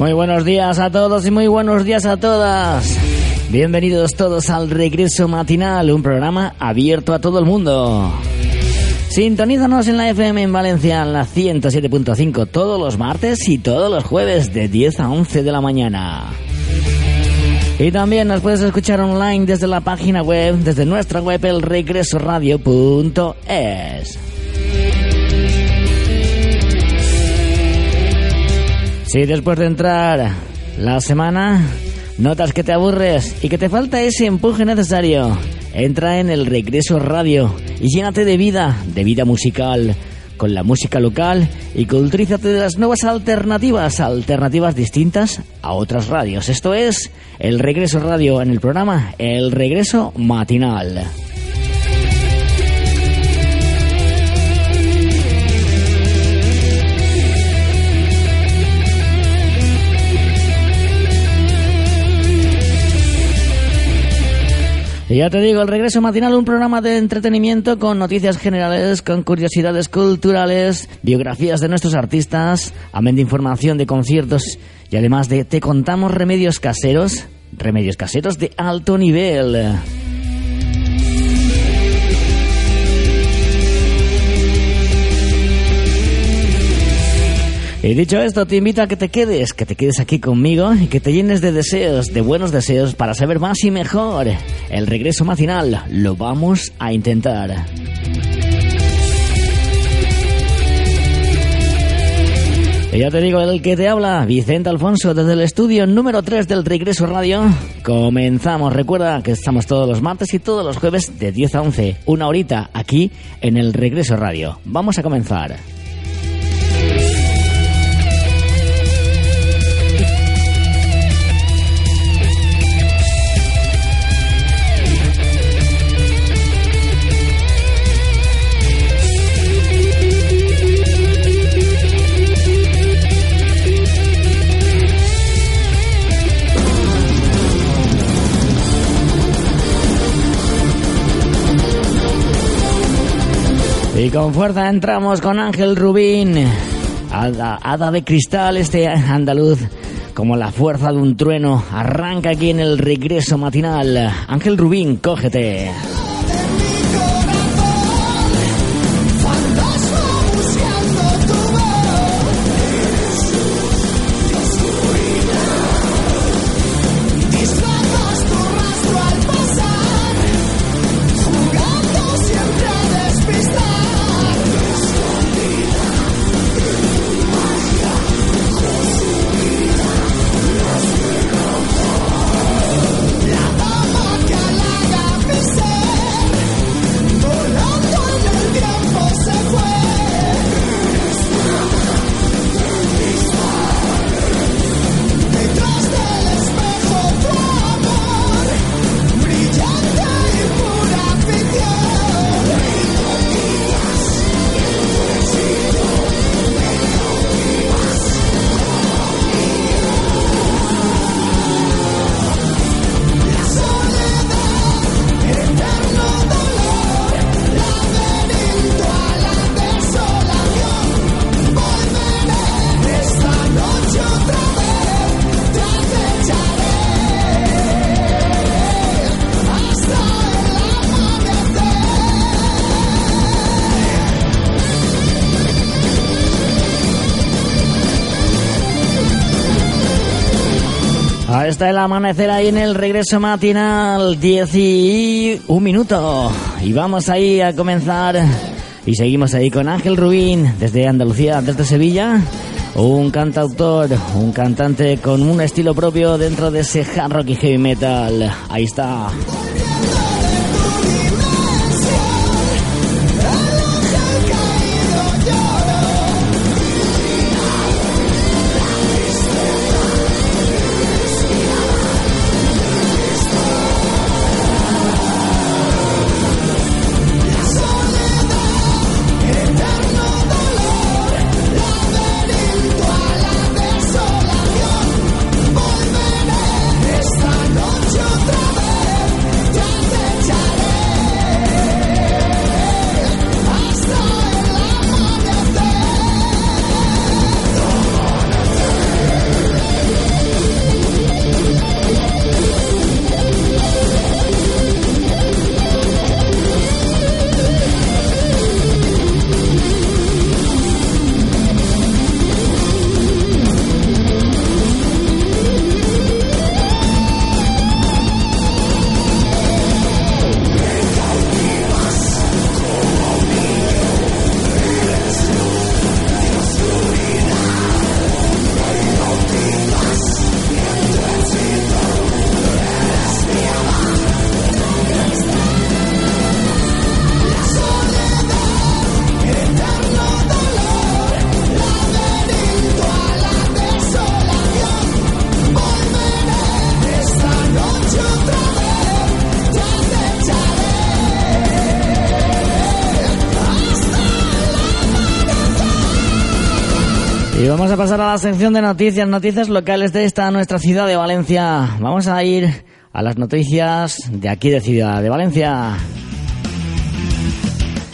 Muy buenos días a todos y muy buenos días a todas. Bienvenidos todos al Regreso Matinal, un programa abierto a todo el mundo. Sintonízanos en la FM en Valencia, en la 107.5, todos los martes y todos los jueves de 10 a 11 de la mañana. Y también nos puedes escuchar online desde la página web, desde nuestra web, elregresoradio.es. Si después de entrar la semana notas que te aburres y que te falta ese empuje necesario, entra en el Regreso Radio y llénate de vida, de vida musical, con la música local y culturízate de las nuevas alternativas, alternativas distintas a otras radios. Esto es el Regreso Radio en el programa El Regreso Matinal. Y ya te digo, el regreso matinal, un programa de entretenimiento con noticias generales, con curiosidades culturales, biografías de nuestros artistas, amén de información de conciertos y además de te contamos remedios caseros, remedios caseros de alto nivel. Y dicho esto, te invito a que te quedes, que te quedes aquí conmigo y que te llenes de deseos, de buenos deseos para saber más y mejor. El regreso matinal lo vamos a intentar. Y ya te digo, el que te habla, Vicente Alfonso, desde el estudio número 3 del Regreso Radio. Comenzamos. Recuerda que estamos todos los martes y todos los jueves de 10 a 11, una horita aquí en el Regreso Radio. Vamos a comenzar. Y con fuerza entramos con Ángel Rubín, hada, hada de cristal, este andaluz, como la fuerza de un trueno, arranca aquí en el regreso matinal. Ángel Rubín, cógete. Está el amanecer ahí en el regreso matinal, 10 y un minuto. Y vamos ahí a comenzar Y seguimos ahí con Ángel Rubín, desde Andalucía, desde Sevilla. Un cantautor, un cantante con un estilo propio dentro de ese hard rock y heavy metal. Ahí está. Vamos a pasar a la sección de noticias, noticias locales de esta nuestra ciudad de Valencia. Vamos a ir a las noticias de aquí de Ciudad de Valencia.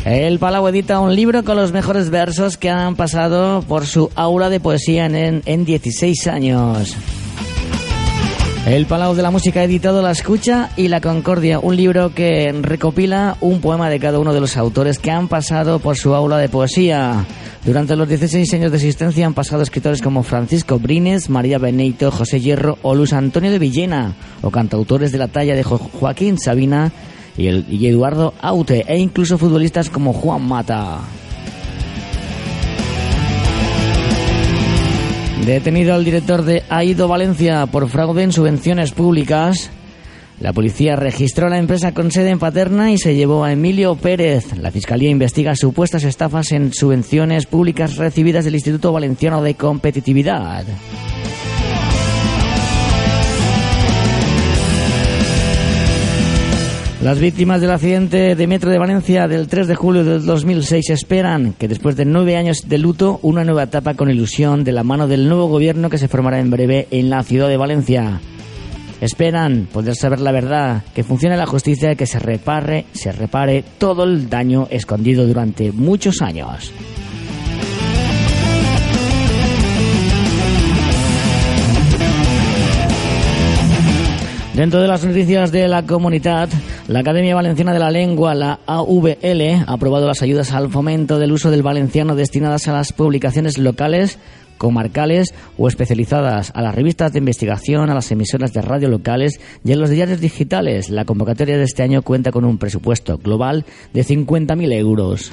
El Palau edita un libro con los mejores versos que han pasado por su aula de poesía en, en 16 años. El Palau de la Música ha editado La Escucha y La Concordia, un libro que recopila un poema de cada uno de los autores que han pasado por su aula de poesía. Durante los 16 años de existencia han pasado escritores como Francisco Brines, María Benito, José Hierro o Luis Antonio de Villena, o cantautores de la talla de Joaquín Sabina y, y Eduardo Aute, e incluso futbolistas como Juan Mata. Detenido al director de AIDO Valencia por fraude en subvenciones públicas, la policía registró la empresa con sede en Paterna y se llevó a Emilio Pérez. La Fiscalía investiga supuestas estafas en subvenciones públicas recibidas del Instituto Valenciano de Competitividad. Las víctimas del accidente de Metro de Valencia del 3 de julio del 2006 esperan que después de nueve años de luto, una nueva etapa con ilusión de la mano del nuevo gobierno que se formará en breve en la ciudad de Valencia. Esperan poder saber la verdad, que funcione la justicia y que se repare, se repare todo el daño escondido durante muchos años. Dentro de las noticias de la comunidad, la Academia Valenciana de la Lengua, la AVL, ha aprobado las ayudas al fomento del uso del valenciano destinadas a las publicaciones locales comarcales o especializadas, a las revistas de investigación, a las emisoras de radio locales y a los diarios digitales. La convocatoria de este año cuenta con un presupuesto global de 50.000 euros.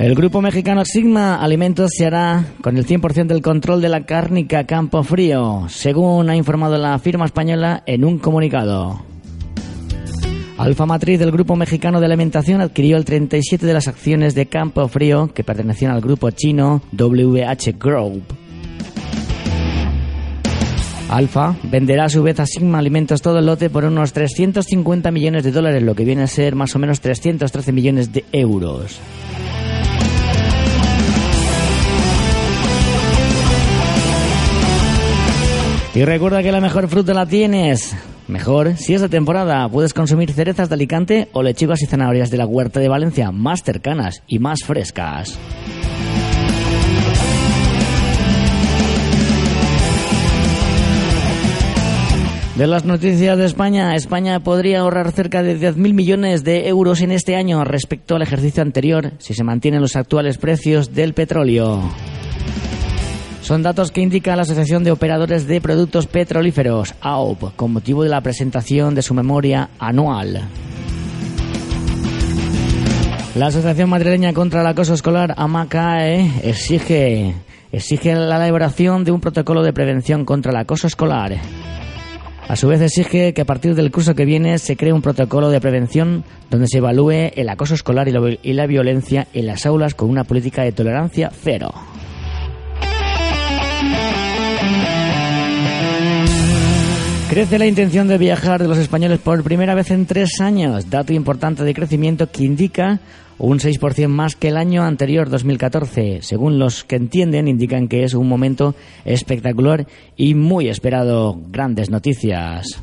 El grupo mexicano Sigma Alimentos se hará con el 100% del control de la cárnica Campo Frío, según ha informado la firma española en un comunicado. Alfa Matriz del Grupo Mexicano de Alimentación adquirió el 37 de las acciones de Campo Frío que pertenecían al grupo chino WH Group. Alfa venderá a su vez a Sigma Alimentos todo el lote por unos 350 millones de dólares, lo que viene a ser más o menos 313 millones de euros. Y recuerda que la mejor fruta la tienes. Mejor si es de temporada. Puedes consumir cerezas de Alicante o lechugas y zanahorias de la huerta de Valencia, más cercanas y más frescas. De las noticias de España, España podría ahorrar cerca de 10.000 millones de euros en este año respecto al ejercicio anterior si se mantienen los actuales precios del petróleo. Son datos que indica la Asociación de Operadores de Productos Petrolíferos, AOP, con motivo de la presentación de su memoria anual. La Asociación Madrileña contra el Acoso Escolar, AMACAE, exige, exige la elaboración de un protocolo de prevención contra el acoso escolar. A su vez exige que a partir del curso que viene se cree un protocolo de prevención donde se evalúe el acoso escolar y la violencia en las aulas con una política de tolerancia cero. Crece la intención de viajar de los españoles por primera vez en tres años, dato importante de crecimiento que indica un 6% más que el año anterior, 2014. Según los que entienden, indican que es un momento espectacular y muy esperado. Grandes noticias.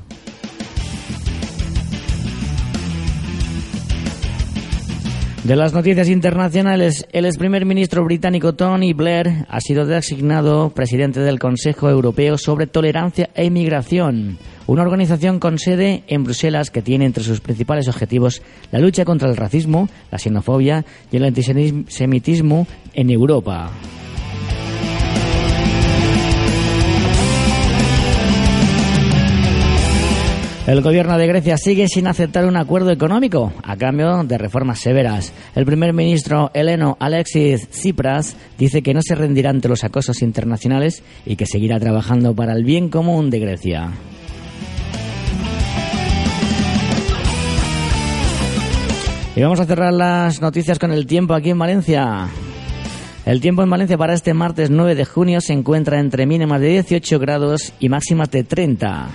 De las noticias internacionales, el ex primer ministro británico Tony Blair ha sido designado presidente del Consejo Europeo sobre Tolerancia e Inmigración, una organización con sede en Bruselas que tiene entre sus principales objetivos la lucha contra el racismo, la xenofobia y el antisemitismo en Europa. El gobierno de Grecia sigue sin aceptar un acuerdo económico a cambio de reformas severas. El primer ministro heleno Alexis Tsipras dice que no se rendirá ante los acosos internacionales y que seguirá trabajando para el bien común de Grecia. Y vamos a cerrar las noticias con el tiempo aquí en Valencia. El tiempo en Valencia para este martes 9 de junio se encuentra entre mínimas de 18 grados y máximas de 30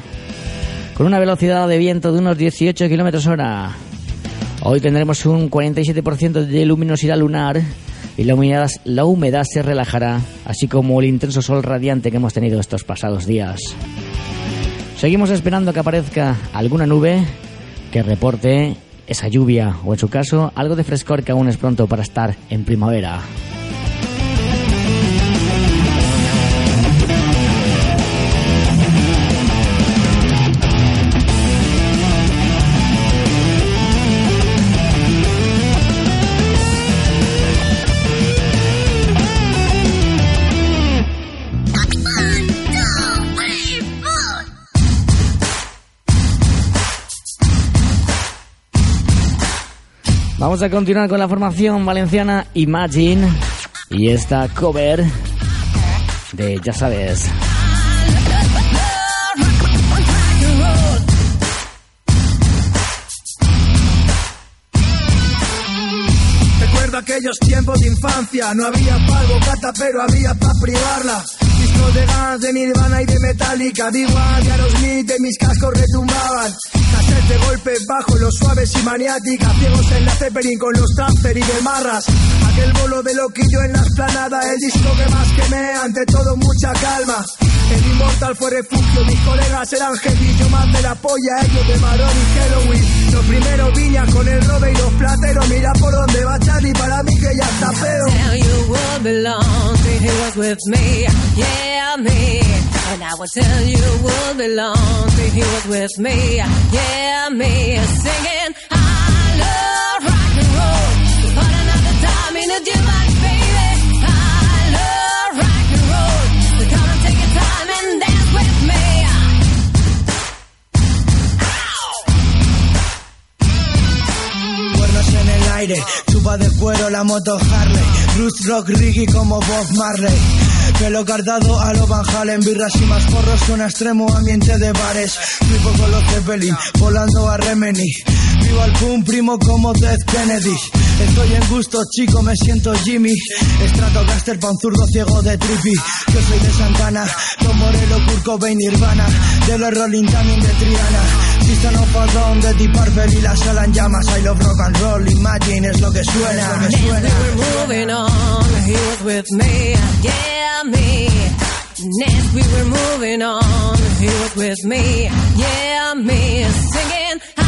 con una velocidad de viento de unos 18 kilómetros hora. Hoy tendremos un 47% de luminosidad lunar y la humedad, la humedad se relajará, así como el intenso sol radiante que hemos tenido estos pasados días. Seguimos esperando que aparezca alguna nube que reporte esa lluvia o en su caso algo de frescor que aún es pronto para estar en primavera. Vamos a continuar con la formación valenciana Imagine y esta cover de Ya sabes. Recuerdo aquellos tiempos de infancia, no había pago cata, pero había para privarla. De gas, de Nirvana y de Metallica, de igual, de Aerosmith, de mis cascos retumbaban de golpe bajo, los suaves y maniática. Ciegos en la Zeppelin con los transfer y de marras. Aquel bolo de loquillo en la esplanada, el disco que más quemé, ante todo mucha calma. El inmortal fue refugio, mis colegas eran yo más de la polla, ellos de Marón y Halloween. Lo primero viña con el robe y los plateros, mira por dónde va Charlie, para mí que ya está pedo. And I will tell you would belong to he was with me. Yeah, me singing, I love rock and roll. But another time in a baby. Aire, chupa de cuero la moto Harley, Bruce Rock Ricky como Bob Marley. Pelo cardado a lo Van Halen, birras y más porros, un extremo ambiente de bares. Flipo con los Zeppelin, volando a Remini. Vivo al pum, primo como Death Kennedy. Estoy en gusto, chico, me siento Jimmy. Estrato Gaster, pa' un zurdo ciego de trippy. Yo soy de Santana, Tom Morello, Kurt Cobain, Nirvana. De los Rolling también de Triana. System of a Down, de Deep Purple y la sala en llamas. I love rock and roll, imagine es lo que suena. Lo que suena. moving on, he was with me, yeah, me. Next we were moving on, he was with me, yeah, me. Singing,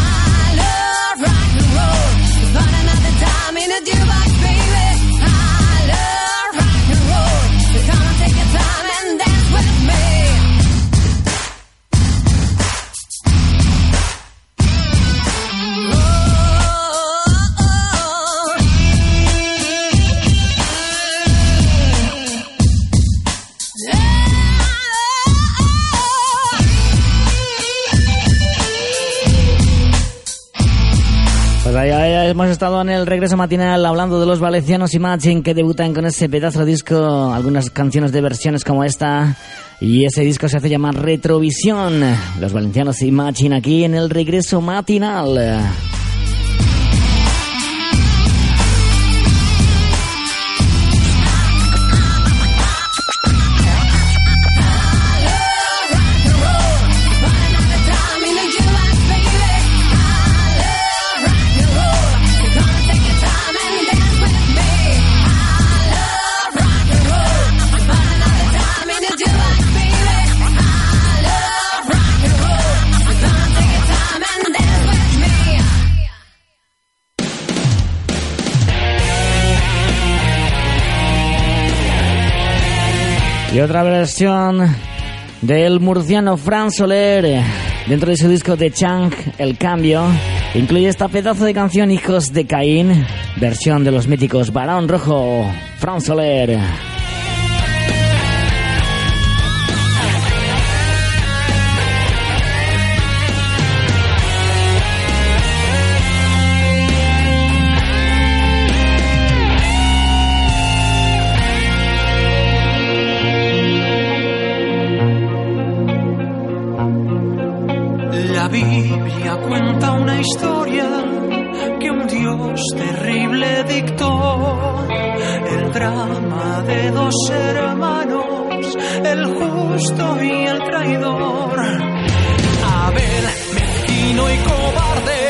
But another time in a jukebox, baby. Pues ahí hemos estado en el regreso matinal hablando de los valencianos Imagine que debutan con ese pedazo de disco, algunas canciones de versiones como esta. Y ese disco se hace llamar Retrovisión. Los valencianos Imagine aquí en el regreso matinal. Otra versión del murciano Fran Soler dentro de su disco de Chang, El Cambio. Incluye esta pedazo de canción Hijos de Caín, versión de los míticos Barón Rojo, Fran Soler. Historia que un Dios terrible dictó. El drama de dos hermanos, el justo y el traidor. Abel, mezquino y cobarde,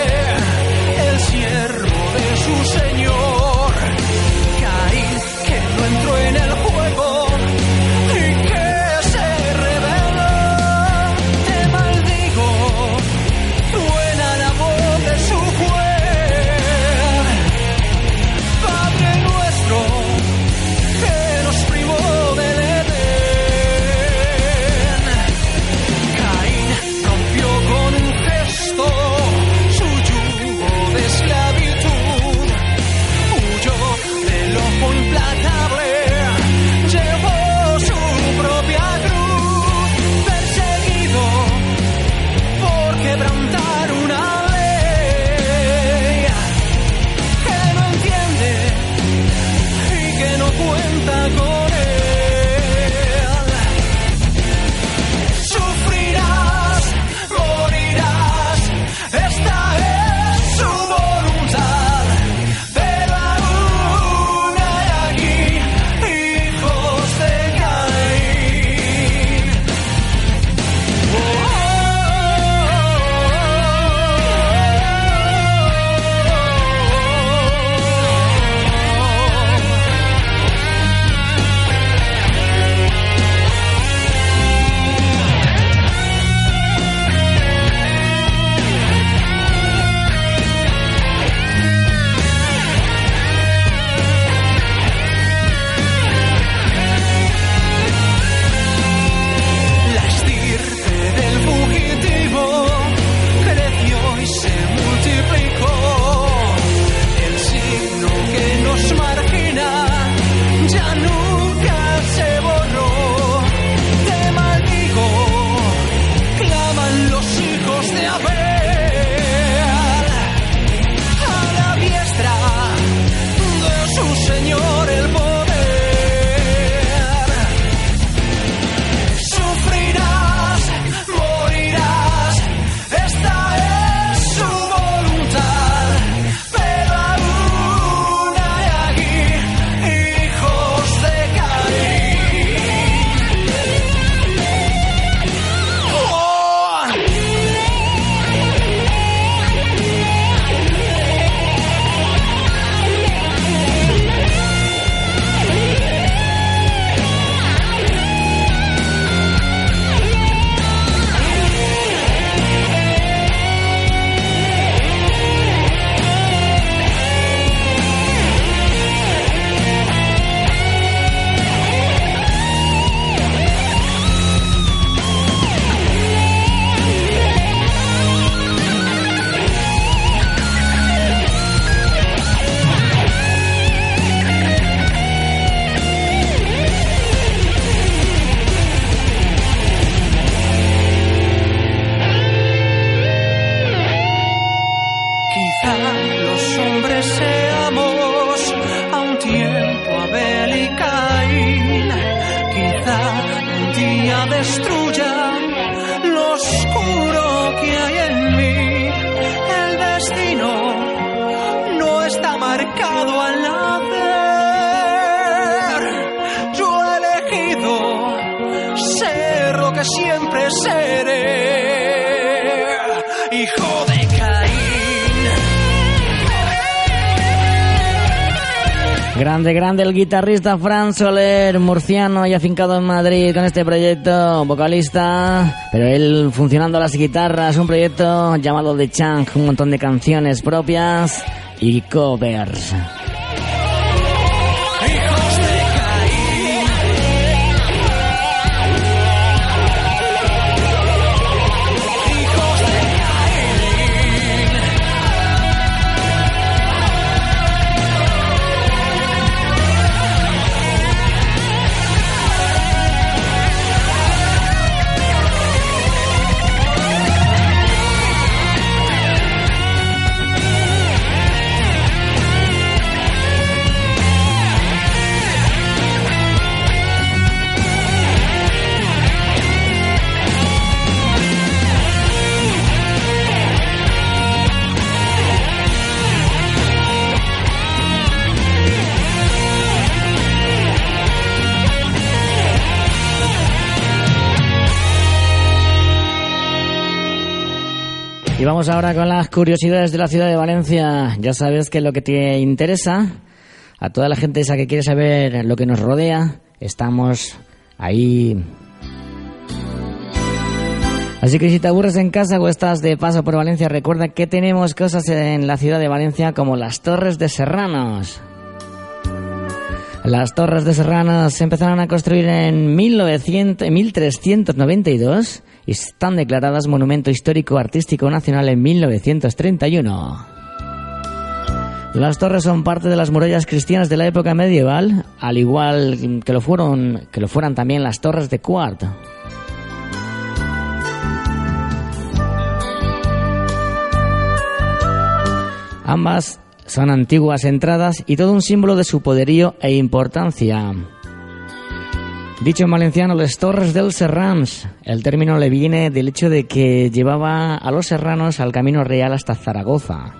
el siervo de su Señor. Caín, que no entró en el juego guitarrista Fran Soler, murciano y afincado en Madrid con este proyecto, vocalista, pero él funcionando las guitarras, un proyecto llamado The Chang, un montón de canciones propias y covers. Y vamos ahora con las curiosidades de la ciudad de Valencia. Ya sabes que lo que te interesa, a toda la gente esa que quiere saber lo que nos rodea, estamos ahí. Así que si te aburres en casa o estás de paso por Valencia, recuerda que tenemos cosas en la ciudad de Valencia como las Torres de Serranos. Las Torres de Serranos se empezaron a construir en 1900, 1392 y están declaradas Monumento Histórico Artístico Nacional en 1931. Las torres son parte de las murallas cristianas de la época medieval, al igual que lo fueron que lo fueran también las torres de Quart. Ambas son antiguas entradas y todo un símbolo de su poderío e importancia. Dicho en valenciano, les Torres del Serrans. El término le viene del hecho de que llevaba a los serranos al camino real hasta Zaragoza.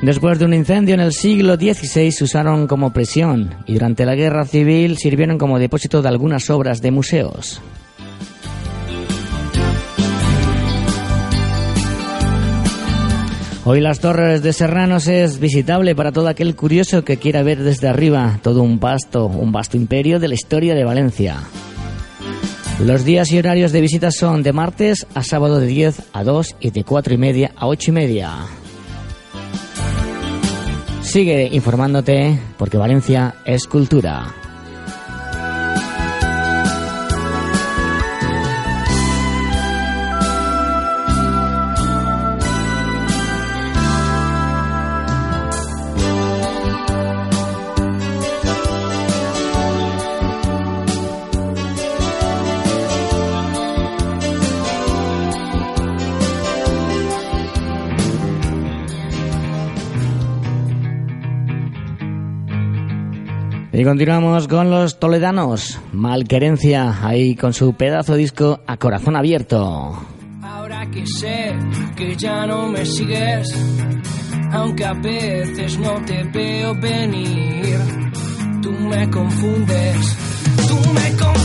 Después de un incendio en el siglo XVI se usaron como prisión y durante la guerra civil sirvieron como depósito de algunas obras de museos. Hoy las Torres de Serranos es visitable para todo aquel curioso que quiera ver desde arriba todo un vasto, un vasto imperio de la historia de Valencia. Los días y horarios de visita son de martes a sábado de 10 a 2 y de 4 y media a 8 y media. Sigue informándote porque Valencia es cultura. Y continuamos con los toledanos. Malquerencia, ahí con su pedazo disco a corazón abierto. Ahora que sé que ya no me sigues, aunque a veces no te veo venir, tú me confundes, tú me confundes,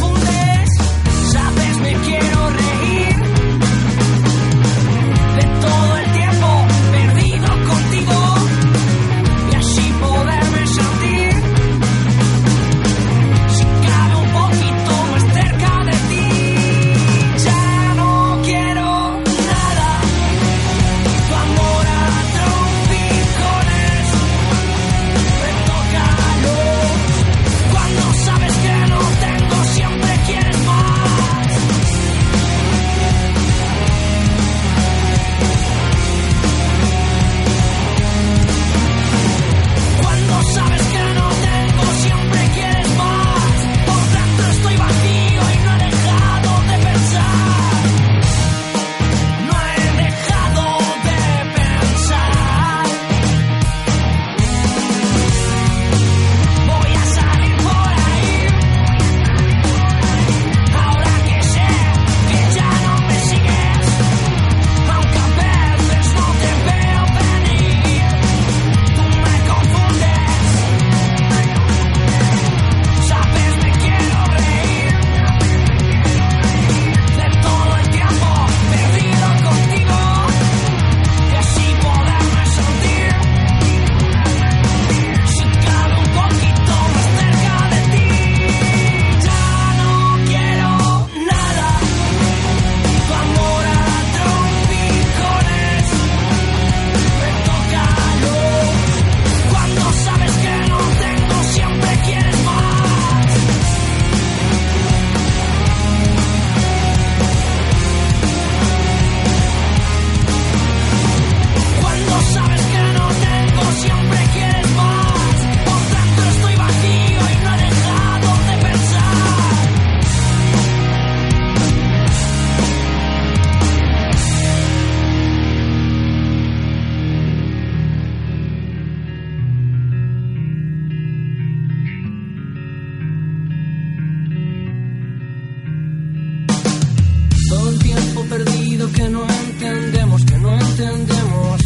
que no entendemos, que no entendemos.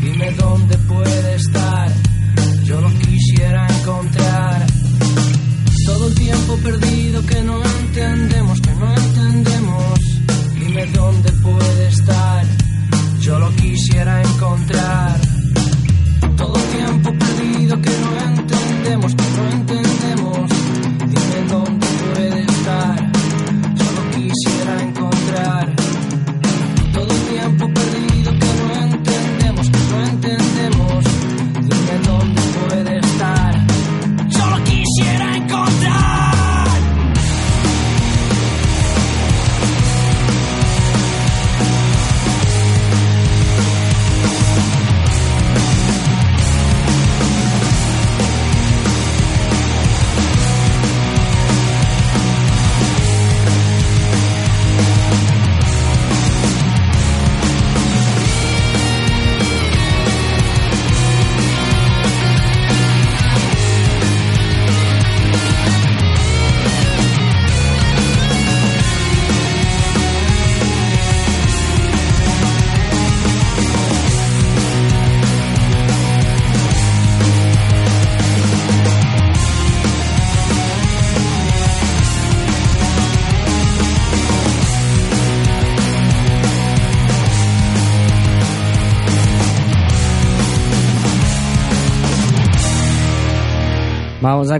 Dime dónde puede estar, yo lo quisiera encontrar. Todo el tiempo perdido que no entendemos,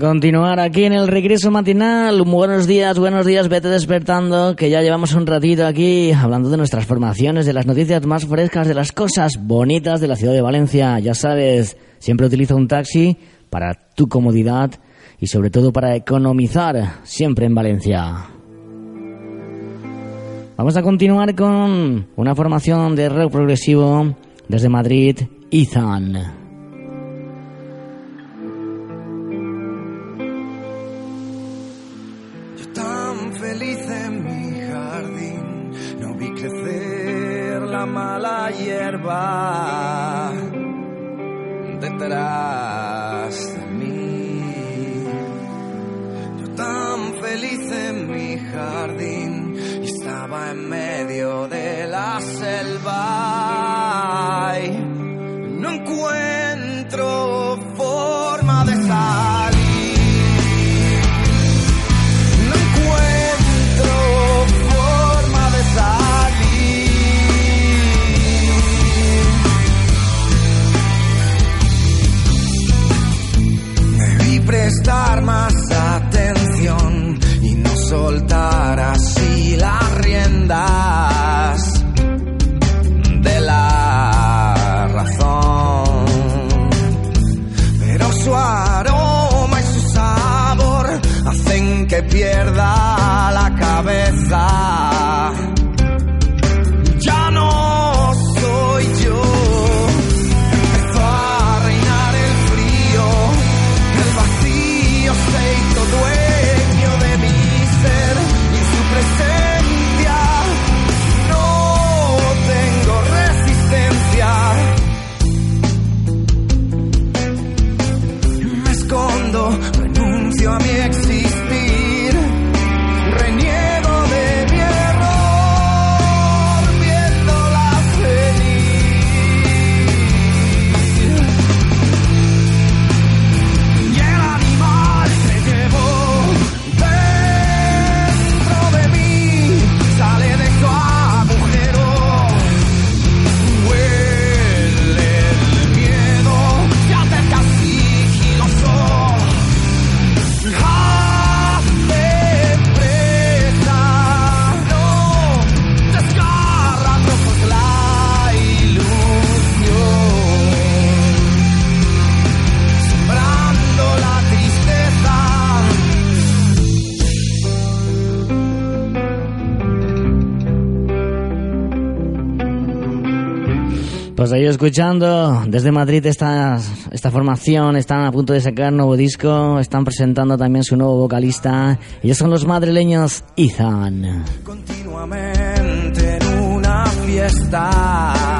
continuar aquí en el regreso matinal. Buenos días, buenos días, vete despertando, que ya llevamos un ratito aquí hablando de nuestras formaciones, de las noticias más frescas, de las cosas bonitas de la ciudad de Valencia. Ya sabes, siempre utilizo un taxi para tu comodidad y sobre todo para economizar siempre en Valencia. Vamos a continuar con una formación de rock progresivo desde Madrid, Ethan. Hierba detrás Escuchando desde Madrid esta, esta formación, están a punto de sacar nuevo disco, están presentando también su nuevo vocalista. Ellos son los madrileños Ethan. continuamente en una fiesta.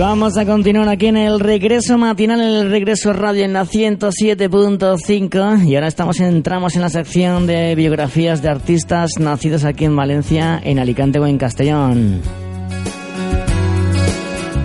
Vamos a continuar aquí en el regreso matinal, en el regreso radio en la 107.5. Y ahora estamos entramos en la sección de biografías de artistas nacidos aquí en Valencia, en Alicante o en Castellón.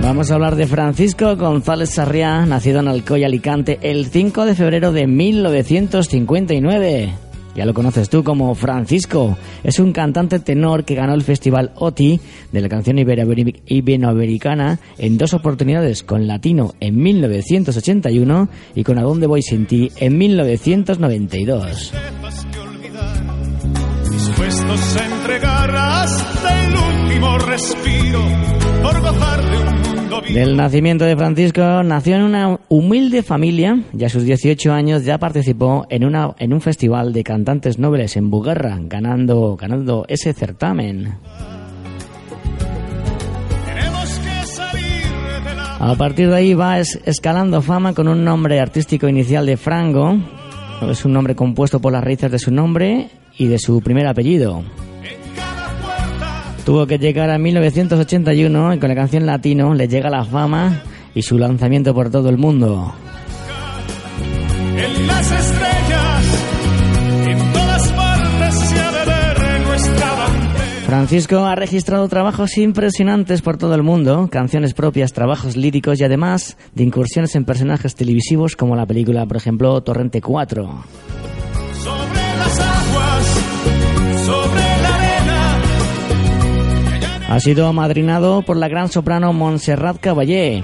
Vamos a hablar de Francisco González Sarriá, nacido en Alcoy, Alicante, el 5 de febrero de 1959. Ya lo conoces tú como Francisco. Es un cantante tenor que ganó el Festival OTI de la canción iberoamericana en dos oportunidades, con Latino en 1981 y con A Dónde Voy Sin Ti en 1992. Dispuestos a entregar hasta el último respiro por gozar de un del nacimiento de Francisco, nació en una humilde familia y a sus 18 años ya participó en, una, en un festival de cantantes nobles en Bugarra, ganando, ganando ese certamen. A partir de ahí va escalando fama con un nombre artístico inicial de Frango. Es un nombre compuesto por las raíces de su nombre y de su primer apellido. Tuvo que llegar a 1981 y con la canción Latino le llega la fama y su lanzamiento por todo el mundo. En las estrellas, en todas partes se ha de ver nuestra Francisco ha registrado trabajos impresionantes por todo el mundo, canciones propias, trabajos líricos y además de incursiones en personajes televisivos como la película, por ejemplo, Torrente 4. Ha sido amadrinado por la gran soprano Montserrat Caballé.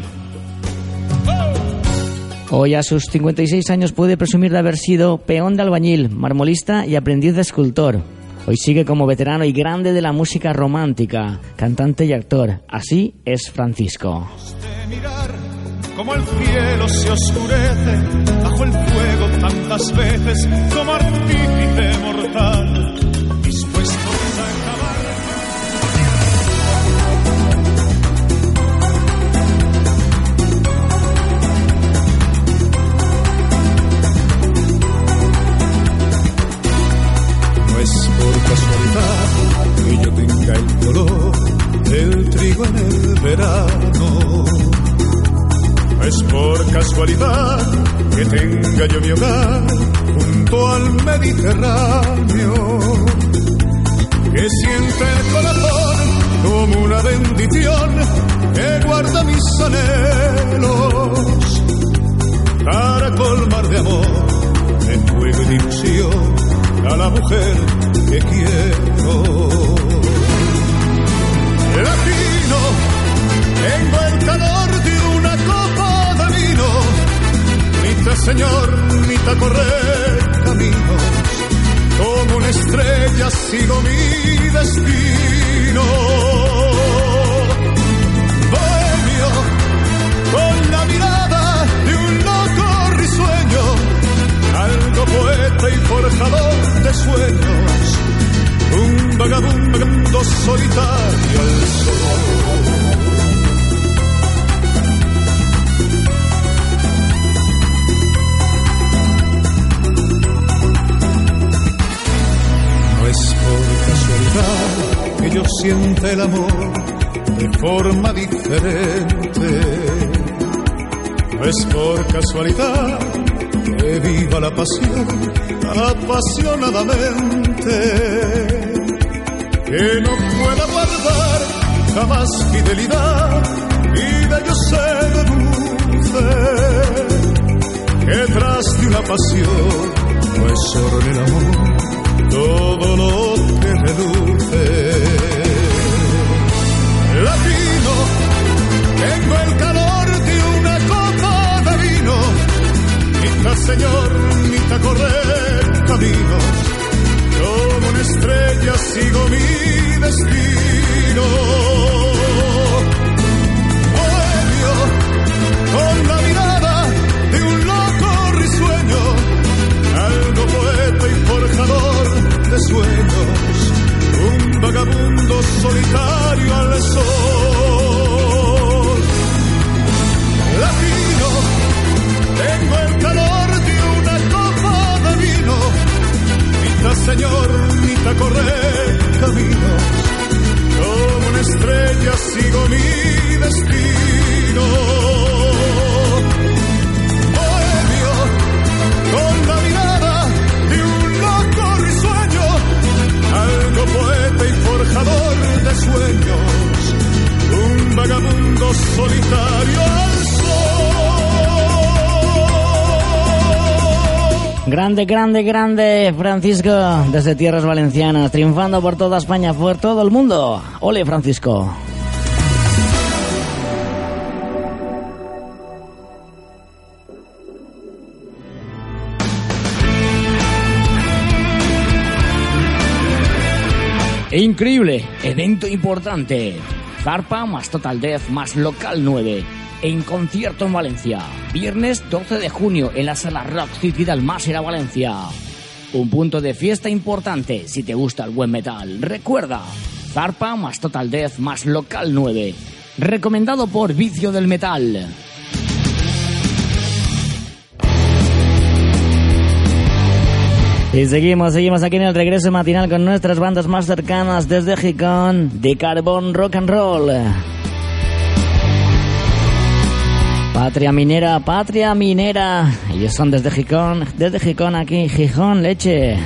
Hoy a sus 56 años puede presumir de haber sido peón de albañil, marmolista y aprendiz de escultor. Hoy sigue como veterano y grande de la música romántica, cantante y actor. Así es Francisco. Grande, Francisco, desde tierras valencianas, triunfando por toda España, por todo el mundo. Ole, Francisco. Increíble, evento importante. Zarpa más Total Death más Local 9. En concierto en Valencia. Viernes 12 de junio en la sala Rock City del Almásera, Valencia. Un punto de fiesta importante si te gusta el buen metal. Recuerda, Zarpa más Total Death más Local 9. Recomendado por Vicio del Metal. Y seguimos, seguimos aquí en el regreso matinal con nuestras bandas más cercanas desde Gijón, de Carbón Rock and Roll. Patria Minera, Patria Minera. Ellos son desde Gijón, desde Gijón aquí, Gijón, leche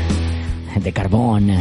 de carbón.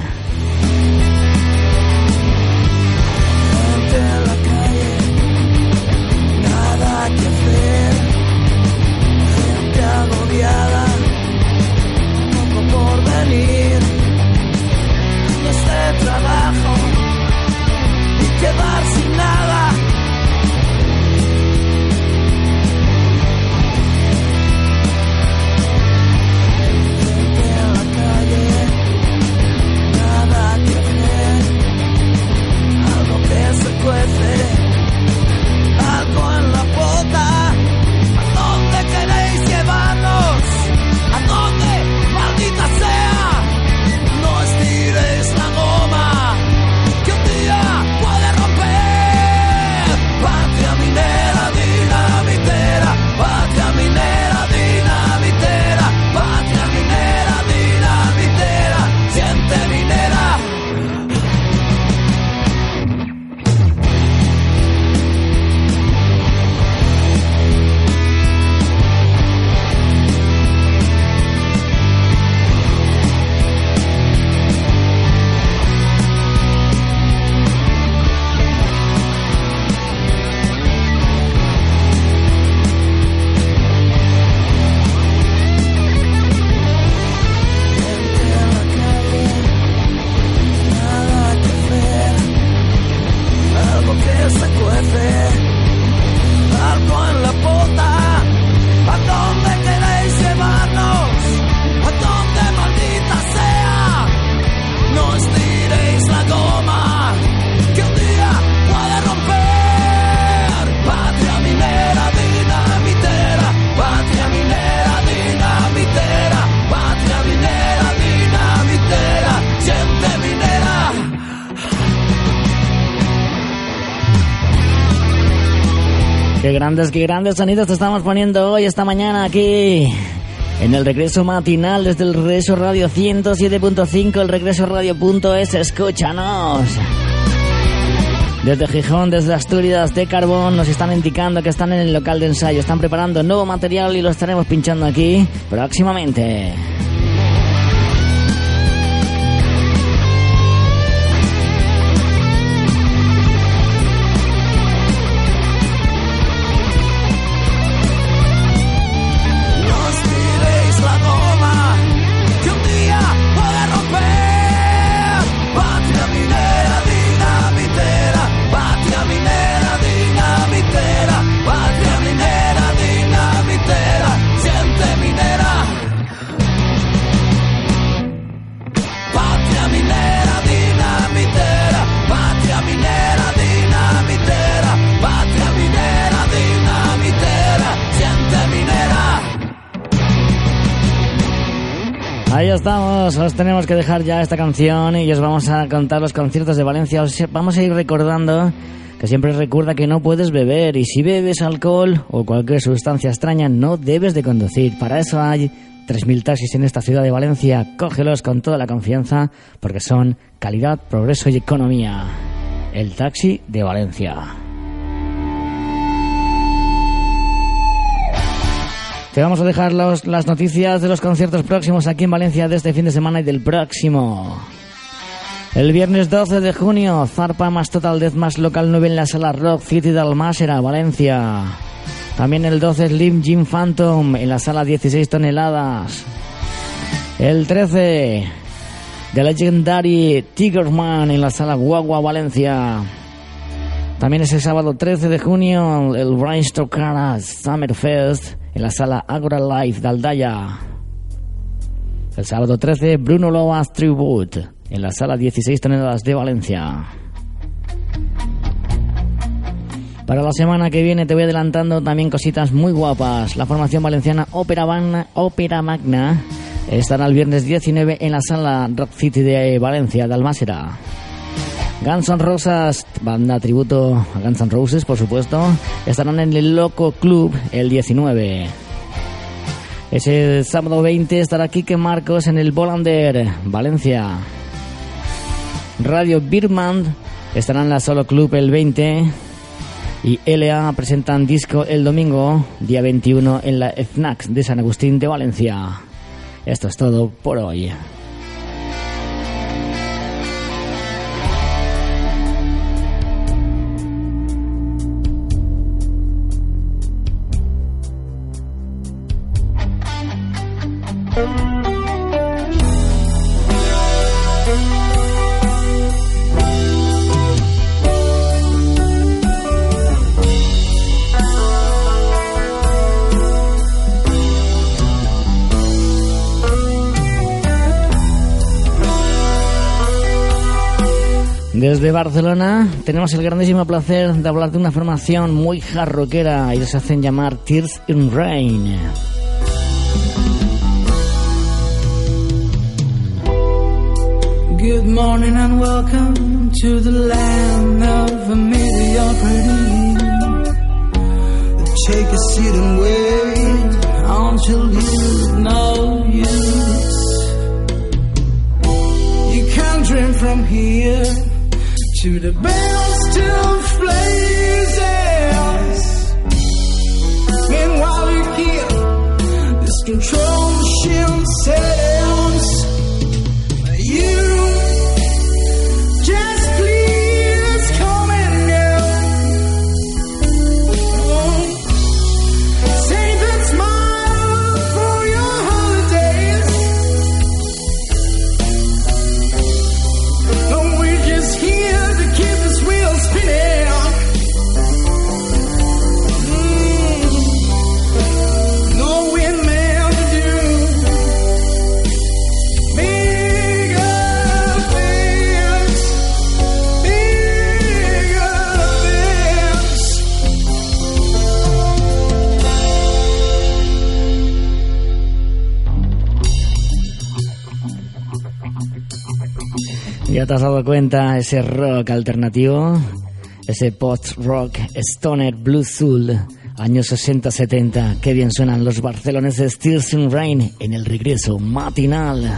Grandes, qué grandes sonidos te estamos poniendo hoy, esta mañana aquí. En el regreso matinal desde el regreso radio 107.5, el regreso radio.es, escúchanos. Desde Gijón, desde Asturias, de Carbón, nos están indicando que están en el local de ensayo, están preparando nuevo material y lo estaremos pinchando aquí próximamente. Ahí estamos, os tenemos que dejar ya esta canción y os vamos a contar los conciertos de Valencia. Os vamos a ir recordando que siempre recuerda que no puedes beber y si bebes alcohol o cualquier sustancia extraña no debes de conducir. Para eso hay 3.000 taxis en esta ciudad de Valencia. Cógelos con toda la confianza porque son calidad, progreso y economía. El taxi de Valencia. Te vamos a dejar las noticias de los conciertos próximos aquí en Valencia de este fin de semana y del próximo. El viernes 12 de junio, Zarpa más Total Death más Local 9 en la sala Rock City de Almásera, Valencia. También el 12 Slim Jim Phantom en la sala 16 toneladas. El 13 The Legendary Tigerman en la sala Guagua, Valencia. También ese sábado 13 de junio, el Rhinestone Caras Summer Fest en la sala Agora Life de Aldaya. El sábado 13, Bruno Loas Tribute en la sala 16 toneladas de Valencia. Para la semana que viene te voy adelantando también cositas muy guapas. La formación valenciana Ópera, Magna, Ópera Magna estará el viernes 19 en la sala Rock City de Valencia, de Almásera. Guns N' Roses, banda tributo a Guns N' Roses, por supuesto, estarán en el Loco Club el 19. Ese sábado 20 estará Kike Marcos en el Bolander, Valencia. Radio Birman estará en la Solo Club el 20. Y LA presentan disco el domingo, día 21, en la FNAC de San Agustín de Valencia. Esto es todo por hoy. Desde Barcelona tenemos el grandísimo placer de hablar de una formación muy jarroquera. Ellos se hacen llamar Tears in Rain. Good morning and welcome to the land of mediocrity. Take a seat and wait until you know use. You can dream from here to the best of places. Meanwhile, you hear this control machine sounds. Ya te has dado cuenta, ese rock alternativo, ese post-rock, stoner, blues soul, años 60-70, qué bien suenan los barceloneses Tears in Rain en el regreso matinal.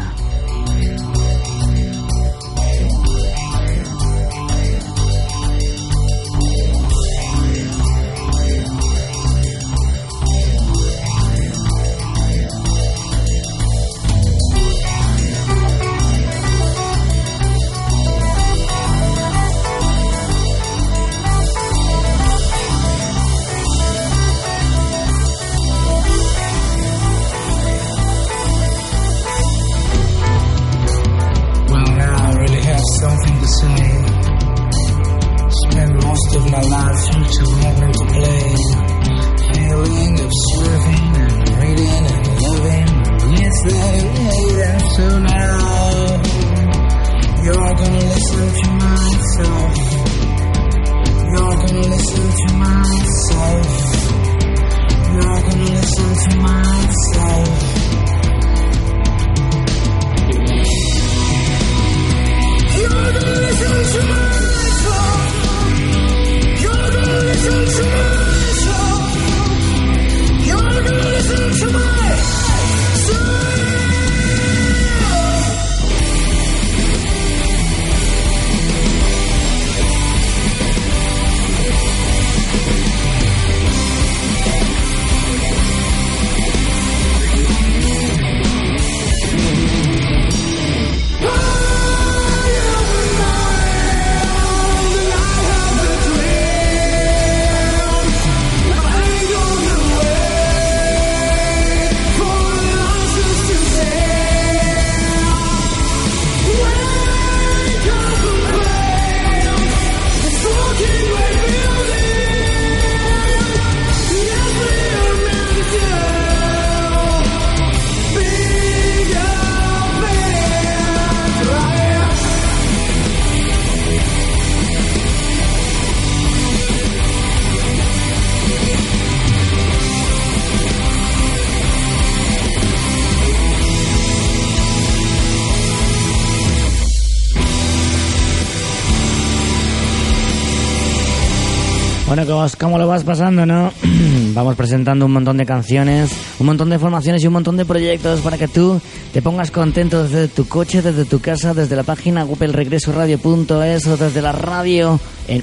¿Cómo, lo vas pasando, no? Vamos presentando un montón de canciones, un montón de formaciones y un montón de proyectos para que tú te pongas contento desde tu coche, desde tu casa, desde la página web elregresoradio.es o desde la radio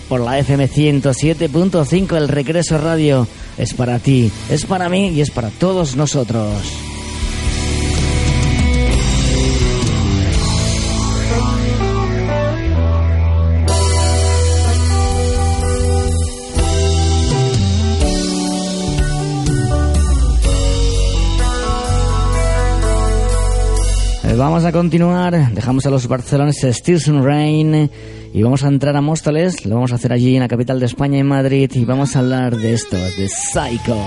por la FM 107.5. El Regreso Radio es para ti, es para mí y es para todos nosotros. Vamos a continuar, dejamos a los barceloneses Stilson Rain y vamos a entrar a Móstoles, lo vamos a hacer allí en la capital de España, en Madrid, y vamos a hablar de esto, de Psycho.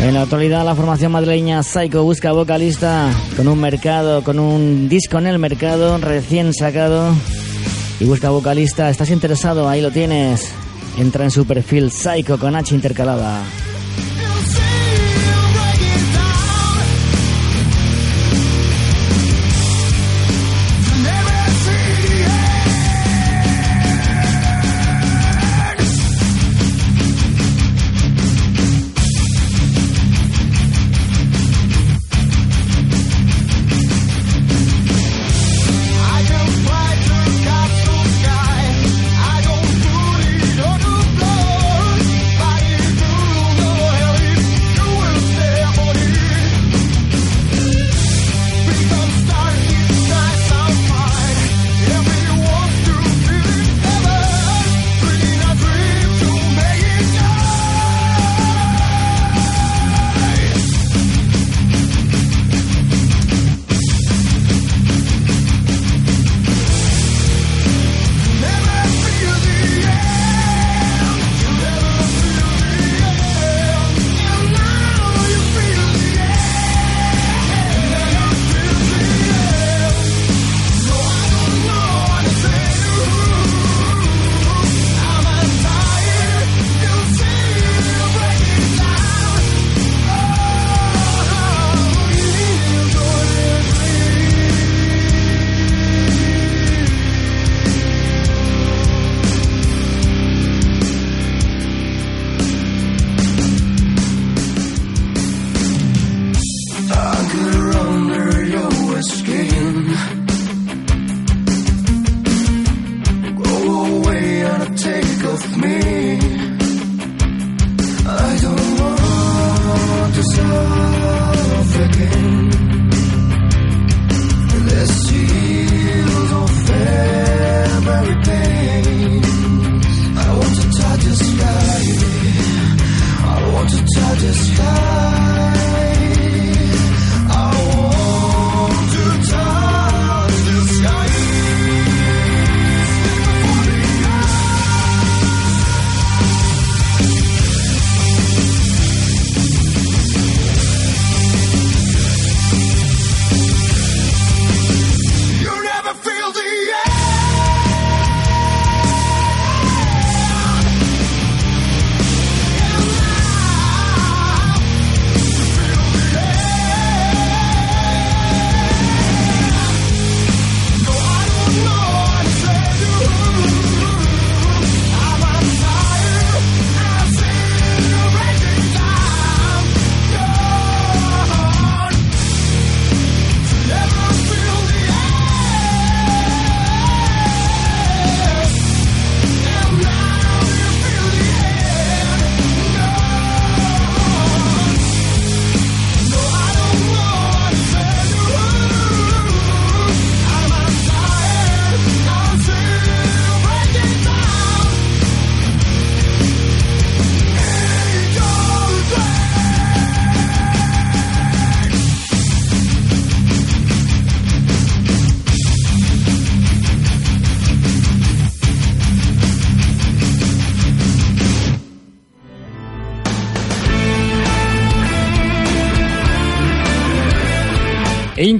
En la actualidad la formación madrileña Psycho busca vocalista con un mercado, con un disco en el mercado recién sacado y busca vocalista. ¿Estás interesado? Ahí lo tienes. Entra en su perfil Psycho con H intercalada.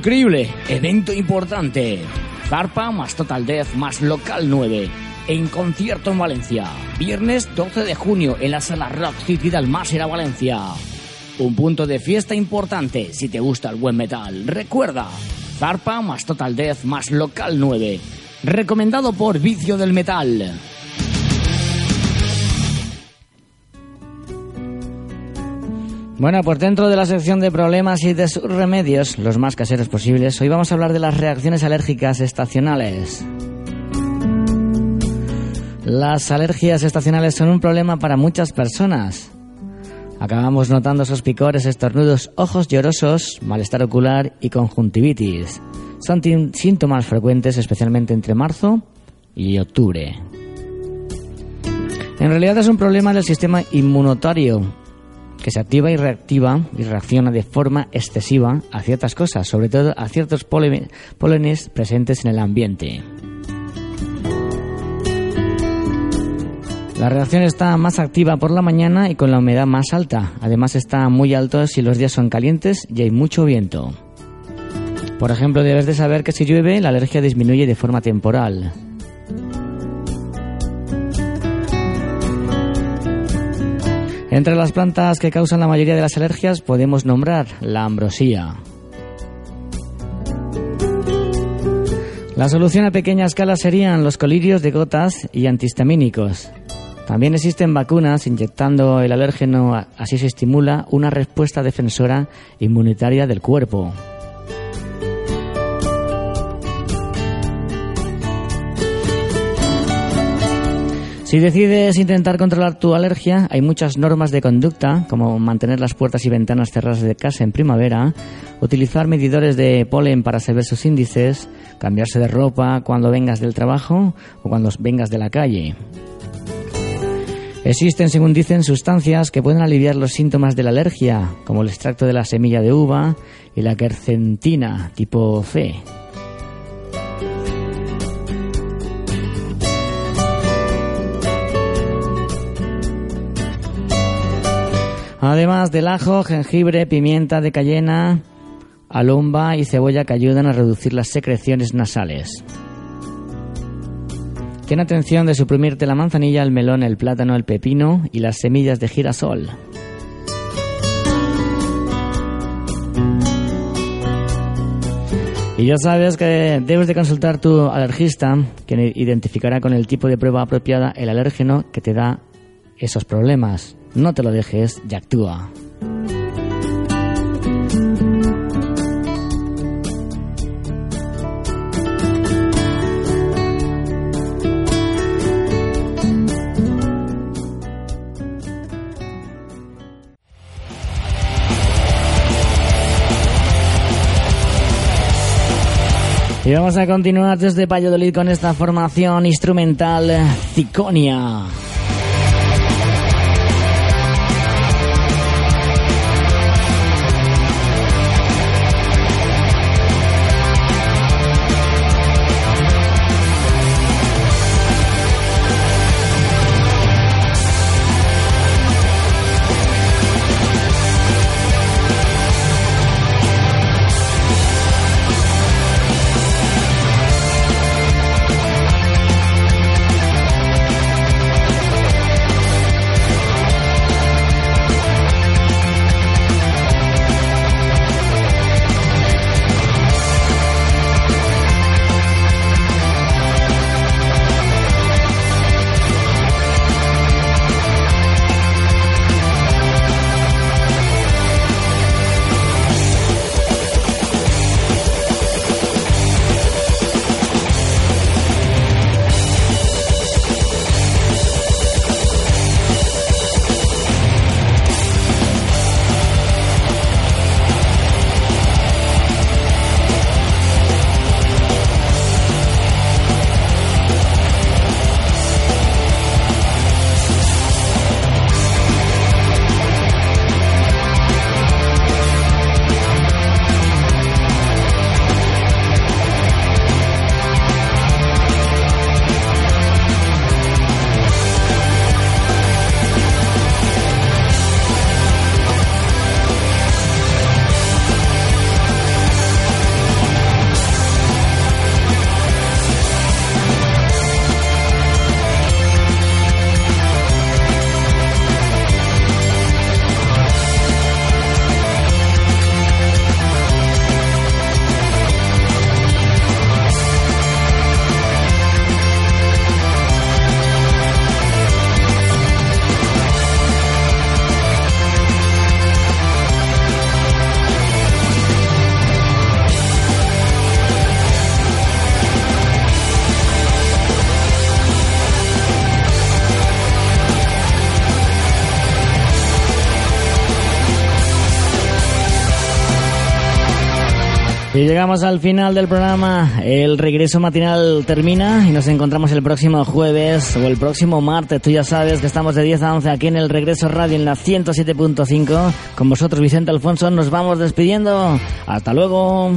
Increíble, evento importante. Zarpa más Total Death más Local 9. En concierto en Valencia. Viernes 12 de junio en la sala Rock City del Almásera, Valencia. Un punto de fiesta importante si te gusta el buen metal. Recuerda, Zarpa más Total Death más Local 9. recomendado por Vicio del Metal. Bueno, pues dentro de la sección de problemas y de sus remedios, los más caseros posibles, hoy vamos a hablar de las reacciones alérgicas estacionales. Las alergias estacionales son un problema para muchas personas. Acabamos notando esos picores, estornudos, ojos llorosos, malestar ocular y conjuntivitis. Son síntomas frecuentes especialmente entre marzo y octubre. En realidad es un problema del sistema inmunitario que se activa y reactiva y reacciona de forma excesiva a ciertas cosas, sobre todo a ciertos pólenes presentes en el ambiente. La reacción está más activa por la mañana y con la humedad más alta. Además está muy alto si los días son calientes y hay mucho viento. Por ejemplo, debes de saber que si llueve la alergia disminuye de forma temporal. Entre las plantas que causan la mayoría de las alergias podemos nombrar la ambrosía. La solución a pequeña escala serían los colirios de gotas y antihistamínicos. También existen vacunas inyectando el alérgeno, así se estimula una respuesta defensora inmunitaria del cuerpo. Si decides intentar controlar tu alergia, hay muchas normas de conducta, como mantener las puertas y ventanas cerradas de casa en primavera, utilizar medidores de polen para saber sus índices, cambiarse de ropa cuando vengas del trabajo o cuando vengas de la calle. Existen, según dicen, sustancias que pueden aliviar los síntomas de la alergia, como el extracto de la semilla de uva y la quercentina tipo C. Además del ajo, jengibre, pimienta de cayena, alumba y cebolla que ayudan a reducir las secreciones nasales. Ten atención de suprimirte la manzanilla, el melón, el plátano, el pepino y las semillas de girasol. Y ya sabes que debes de consultar tu alergista, quien identificará con el tipo de prueba apropiada el alérgeno que te da esos problemas. No te lo dejes y actúa. Y vamos a continuar desde Valladolid con esta formación instrumental Ciconia. Llegamos al final del programa. El regreso matinal termina y nos encontramos el próximo jueves o el próximo martes. Tú ya sabes que estamos de 10 a 11 aquí en el Regreso Radio en la 107.5. Con vosotros, Vicente Alfonso, nos vamos despidiendo. Hasta luego.